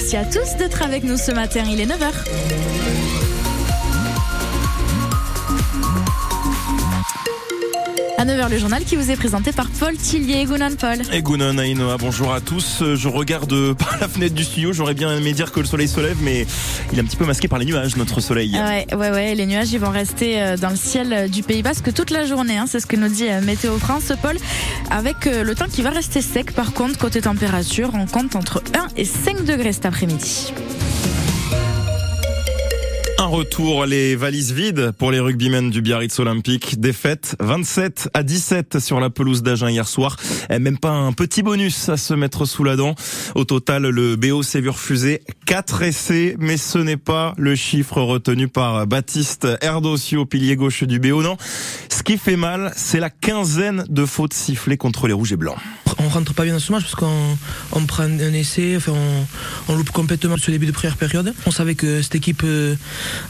Merci à tous d'être avec nous ce matin. Il est 9h. 9h, le journal qui vous est présenté par Paul Tillier. Gounon Paul. Et Gounon Ainoa, bonjour à tous. Je regarde par la fenêtre du studio. J'aurais bien aimé dire que le soleil se lève, mais il est un petit peu masqué par les nuages, notre soleil. Ouais, ouais, ouais. Les nuages, ils vont rester euh, dans le ciel du Pays Basque toute la journée. Hein. C'est ce que nous dit euh, Météo France, Paul. Avec euh, le temps qui va rester sec, par contre, côté température, on compte entre 1 et 5 degrés cet après-midi. Un retour, les valises vides pour les rugbymen du Biarritz Olympique. Défaite 27 à 17 sur la pelouse d'Agen hier soir. Même pas un petit bonus à se mettre sous la dent. Au total, le BO s'est vu refuser 4 essais, mais ce n'est pas le chiffre retenu par Baptiste Erdosio, pilier gauche du BO. Non, ce qui fait mal, c'est la quinzaine de fautes sifflées contre les rouges et blancs on rentre pas bien dans ce match parce qu'on on prend un essai, enfin on, loupe complètement ce début de première période. On savait que cette équipe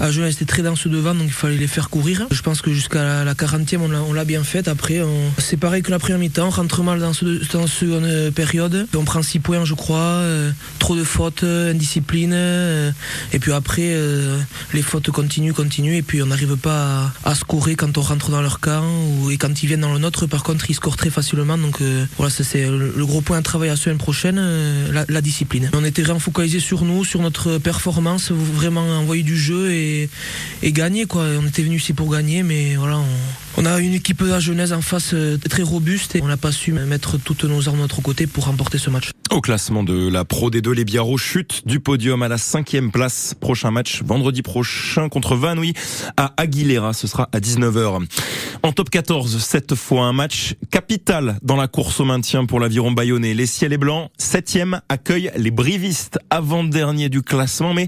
euh, à Genève était très dense devant, donc il fallait les faire courir. Je pense que jusqu'à la 40e, on l'a bien fait. Après, c'est pareil que la première mi-temps, on rentre mal dans, ce, seconde période. On prend 6 points, je crois, euh, trop de fautes, indiscipline. Euh, et puis après, les fautes continuent, continuent, et puis on n'arrive pas à, scorer quand on rentre dans leur camp. Ou, et quand ils viennent dans le nôtre, par contre, ils scorent très facilement. Donc voilà, c'est le gros point de travail la semaine prochaine, euh, la, discipline. On était vraiment focalisé sur nous, sur notre performance, vraiment envoyer du jeu et, gagner. Quoi. On était venu ici pour gagner, mais voilà, on, a une équipe à Genèse en face euh, très robuste et on n'a pas su mettre toutes nos armes de notre côté pour remporter ce match. Au classement de la Pro D2, les Biarros chutent du podium à la cinquième place. Prochain match vendredi prochain contre Vanouy à Aguilera. Ce sera à 19h. En top 14, cette fois un match capital dans la course au maintien pour l'aviron bayonnais. Les ciels et blancs, septième, accueillent les brivistes avant-dernier du classement, mais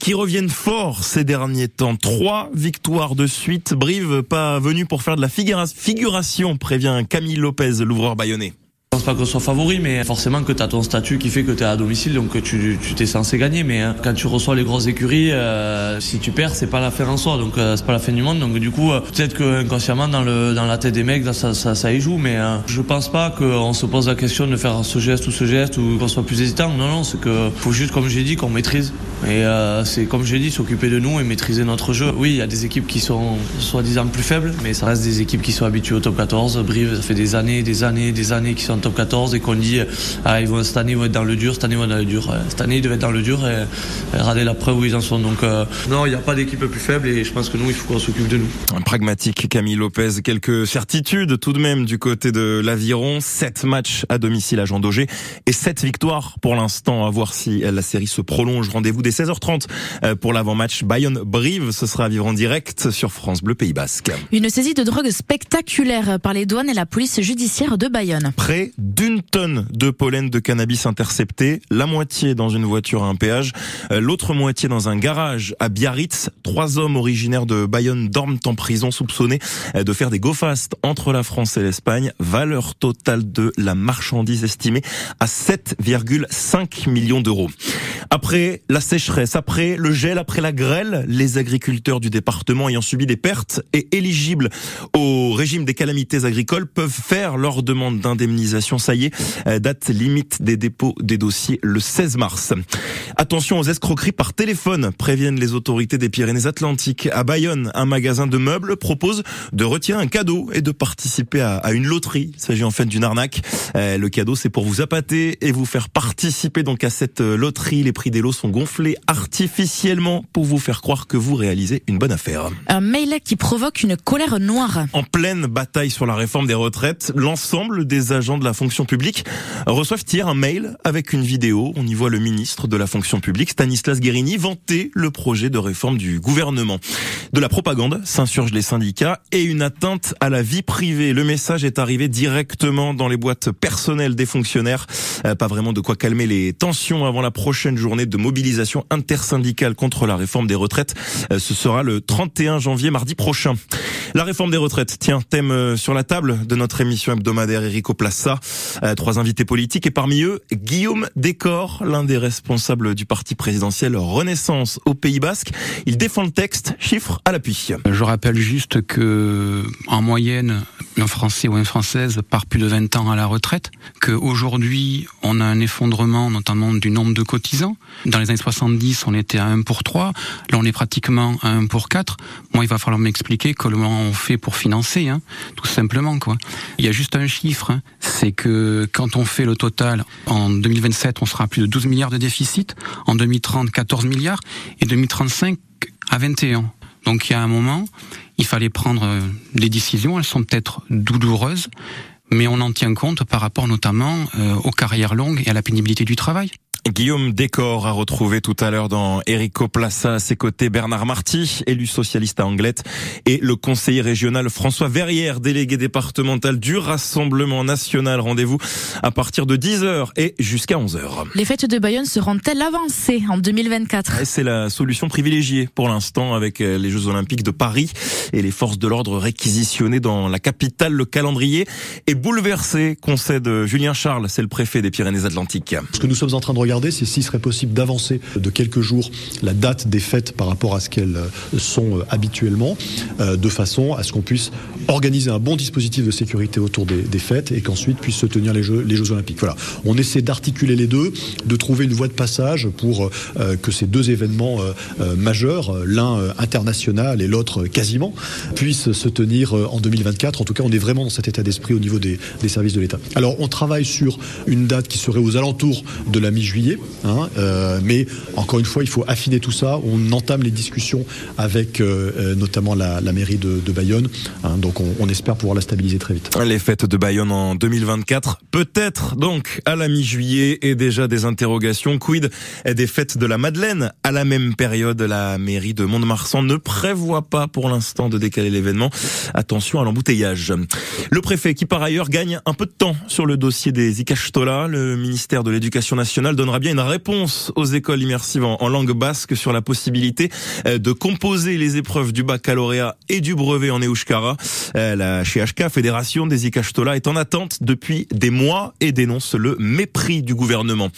qui reviennent fort ces derniers temps. Trois victoires de suite. Brive pas venu pour faire de la figuration, prévient Camille Lopez, l'ouvreur bayonnais. Pense pas qu'on soit favori, mais forcément que tu as ton statut qui fait que tu es à domicile, donc tu t'es censé gagner. Mais hein, quand tu reçois les grosses écuries, euh, si tu perds, c'est pas la fin en soi, donc euh, c'est pas la fin du monde. Donc du coup, euh, peut-être que inconsciemment dans la tête des mecs, ça, ça, ça y joue. Mais je pense pas qu'on se pose la question de faire ce geste ou ce geste ou qu'on soit plus hésitant. Non, non, c'est que faut juste, comme j'ai dit, qu'on maîtrise. Et c'est comme j'ai dit, s'occuper de nous et maîtriser notre jeu. Oui, il y a des équipes qui sont soi-disant plus faibles, mais ça reste des équipes qui sont habituées au top 14. Brive, ça fait des années, des années, des années qui sont top 14 et qu'on dit ah, ils vont, cette année ils vont être dans le dur, cette année ils vont être dans le dur. Cette année ils devaient être dans le dur et, et la preuve où ils en sont. Donc euh, non, il n'y a pas d'équipe plus faible et je pense que nous, il faut qu'on s'occupe de nous. Un pragmatique Camille Lopez, quelques certitudes tout de même du côté de l'Aviron. 7 matchs à domicile à Jean Daugé et 7 victoires pour l'instant. À voir si la série se prolonge. Rendez-vous dès 16h30 euh, pour l'avant-match Bayonne-Brive. Ce sera à vivre en direct sur France Bleu Pays Basque. Une saisie de drogue spectaculaire par les douanes et la police judiciaire de Bayonne. Près d'une une tonne de pollen de cannabis intercepté, la moitié dans une voiture à un péage, euh, l'autre moitié dans un garage à Biarritz. Trois hommes originaires de Bayonne dorment en prison soupçonnés euh, de faire des go fast entre la France et l'Espagne. Valeur totale de la marchandise estimée à 7,5 millions d'euros. Après la sécheresse, après le gel, après la grêle, les agriculteurs du département ayant subi des pertes et éligibles au régime des calamités agricoles peuvent faire leur demande d'indemnisation. Ça euh, date limite des dépôts des dossiers le 16 mars. Attention aux escroqueries par téléphone, préviennent les autorités des Pyrénées-Atlantiques. À Bayonne, un magasin de meubles propose de retirer un cadeau et de participer à, une loterie. Il s'agit en fait d'une arnaque. Euh, le cadeau, c'est pour vous appâter et vous faire participer donc à cette euh, loterie. Les prix des lots sont gonflés artificiellement pour vous faire croire que vous réalisez une bonne affaire. Un mail qui provoque une colère noire. En pleine bataille sur la réforme des retraites, l'ensemble des agents de la fonction public reçoivent hier un mail avec une vidéo. On y voit le ministre de la fonction publique, Stanislas Guérini, vanter le projet de réforme du gouvernement. De la propagande s'insurgent les syndicats et une atteinte à la vie privée. Le message est arrivé directement dans les boîtes personnelles des fonctionnaires. Euh, pas vraiment de quoi calmer les tensions avant la prochaine journée de mobilisation intersyndicale contre la réforme des retraites. Euh, ce sera le 31 janvier, mardi prochain. La réforme des retraites, tiens, thème euh, sur la table de notre émission hebdomadaire Erico Plassa. Euh, trois invités politiques et parmi eux, Guillaume Décor, l'un des responsables du parti présidentiel Renaissance au Pays Basque. Il défend le texte, chiffres à l'appui. Je rappelle juste que, en moyenne, un Français ou une Française part plus de 20 ans à la retraite, qu'aujourd'hui, on a un effondrement notamment du nombre de cotisants. Dans les années 70, on était à 1 pour 3, là on est pratiquement à 1 pour 4. Moi, il va falloir m'expliquer comment on fait pour financer, hein, tout simplement. quoi. Il y a juste un chiffre, hein, c'est que quand on fait le total, en 2027, on sera à plus de 12 milliards de déficit, en 2030, 14 milliards, et 2035 à 21. Donc il y a un moment, il fallait prendre euh, des décisions, elles sont peut-être douloureuses, mais on en tient compte par rapport notamment euh, aux carrières longues et à la pénibilité du travail. Guillaume Décor a retrouvé tout à l'heure dans Erico Plaza à ses côtés Bernard Marty, élu socialiste à Anglette, et le conseiller régional François Verrière, délégué départemental du Rassemblement National. Rendez-vous à partir de 10h et jusqu'à 11h. Les fêtes de Bayonne seront-elles avancées en 2024 C'est la solution privilégiée pour l'instant avec euh, les Jeux Olympiques de Paris et les forces de l'ordre réquisitionnées dans la capitale. Le calendrier est bouleversé, concède Julien Charles, c'est le préfet des Pyrénées-Atlantiques. Ce que nous sommes en train de regarder, c'est s'il serait possible d'avancer de quelques jours la date des fêtes par rapport à ce qu'elles euh, sont euh, habituellement, de façon à ce qu'on puisse organiser un bon dispositif de sécurité autour des, fêtes et qu'ensuite puissent se tenir les Jeux, Olympiques. Voilà, on essaie d'articuler les deux, de trouver une voie de passage pour euh, que ces deux événements euh, euh, majeurs, l'un international et l'autre quasiment, puissent se tenir en 2024. En tout cas, on est vraiment dans cet état d'esprit au niveau des services de l'État. Alors, on travaille sur une date qui serait aux alentours de la mi-juillet, hein, mais encore une fois, il faut affiner tout ça. On entame les discussions avec notamment la, la, mairie de, de Bayonne. Hein, donc, on, on espère pouvoir la stabiliser très vite. Les fêtes de Bayonne en 2024, peut-être donc à la mi-juillet et déjà des interrogations. Quid des fêtes de la Madeleine à la même période? La mairie de Mont-de-Marsan ne prévoit pas pour l'instant de décaler l'événement. Attention à l'embouteillage. Le préfet qui par ailleurs gagne un peu de temps sur le dossier des Ikashtola, le ministère de l'Éducation nationale donnera bien une réponse aux écoles immersives en langue basque sur la possibilité de composer les épreuves du baccalauréat et du brevet en Euskara. La CHK, Fédération des Ikashtola, est en attente depuis des mois et dénonce le mépris du gouvernement.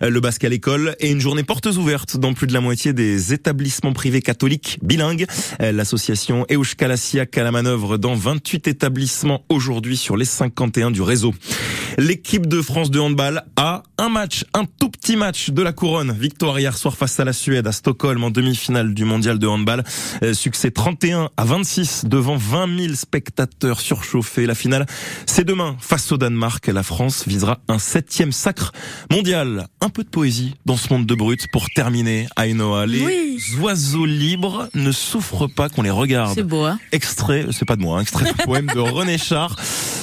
Le basque à l'école est une journée portes ouvertes dans plus de la moitié des établissements privés catholiques bilingues. L'association Euskalassiak à la manœuvre dans 28 établissements aujourd'hui sur les 51 du réseau. L'équipe de France de handball a un match, un tout petit match de la couronne. Victoire hier soir face à la Suède à Stockholm en demi-finale du mondial de handball. Succès 31 à 26 devant 20 000 spectateurs surchauffés. La finale, c'est demain face au Danemark. La France visera un septième sacre mondial. Un peu de poésie dans ce monde de brut pour terminer. Ainoa, les Oui. oiseaux libres ne souffrent pas qu'on les regarde. C'est beau, hein Extrait, c'est pas de moi, hein, extrait du poème de René Char.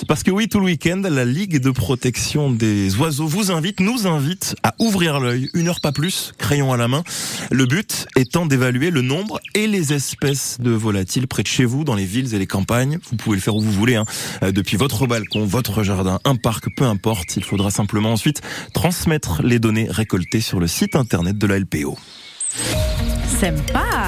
Parce que oui, tout le week-end, la Ligue de protection des oiseaux vous invite, nous invite à ouvrir l'œil, une heure pas plus, crayon à la main. Le but étant d'évaluer le nombre et les espèces de volatiles près de chez vous, dans les villes et les campagnes. Vous pouvez le faire où vous voulez, hein, euh, depuis votre balcon, votre jardin, un parc, peu importe. Il faudra simplement ensuite transmettre les données récoltées sur le site internet de la LPO. Sympa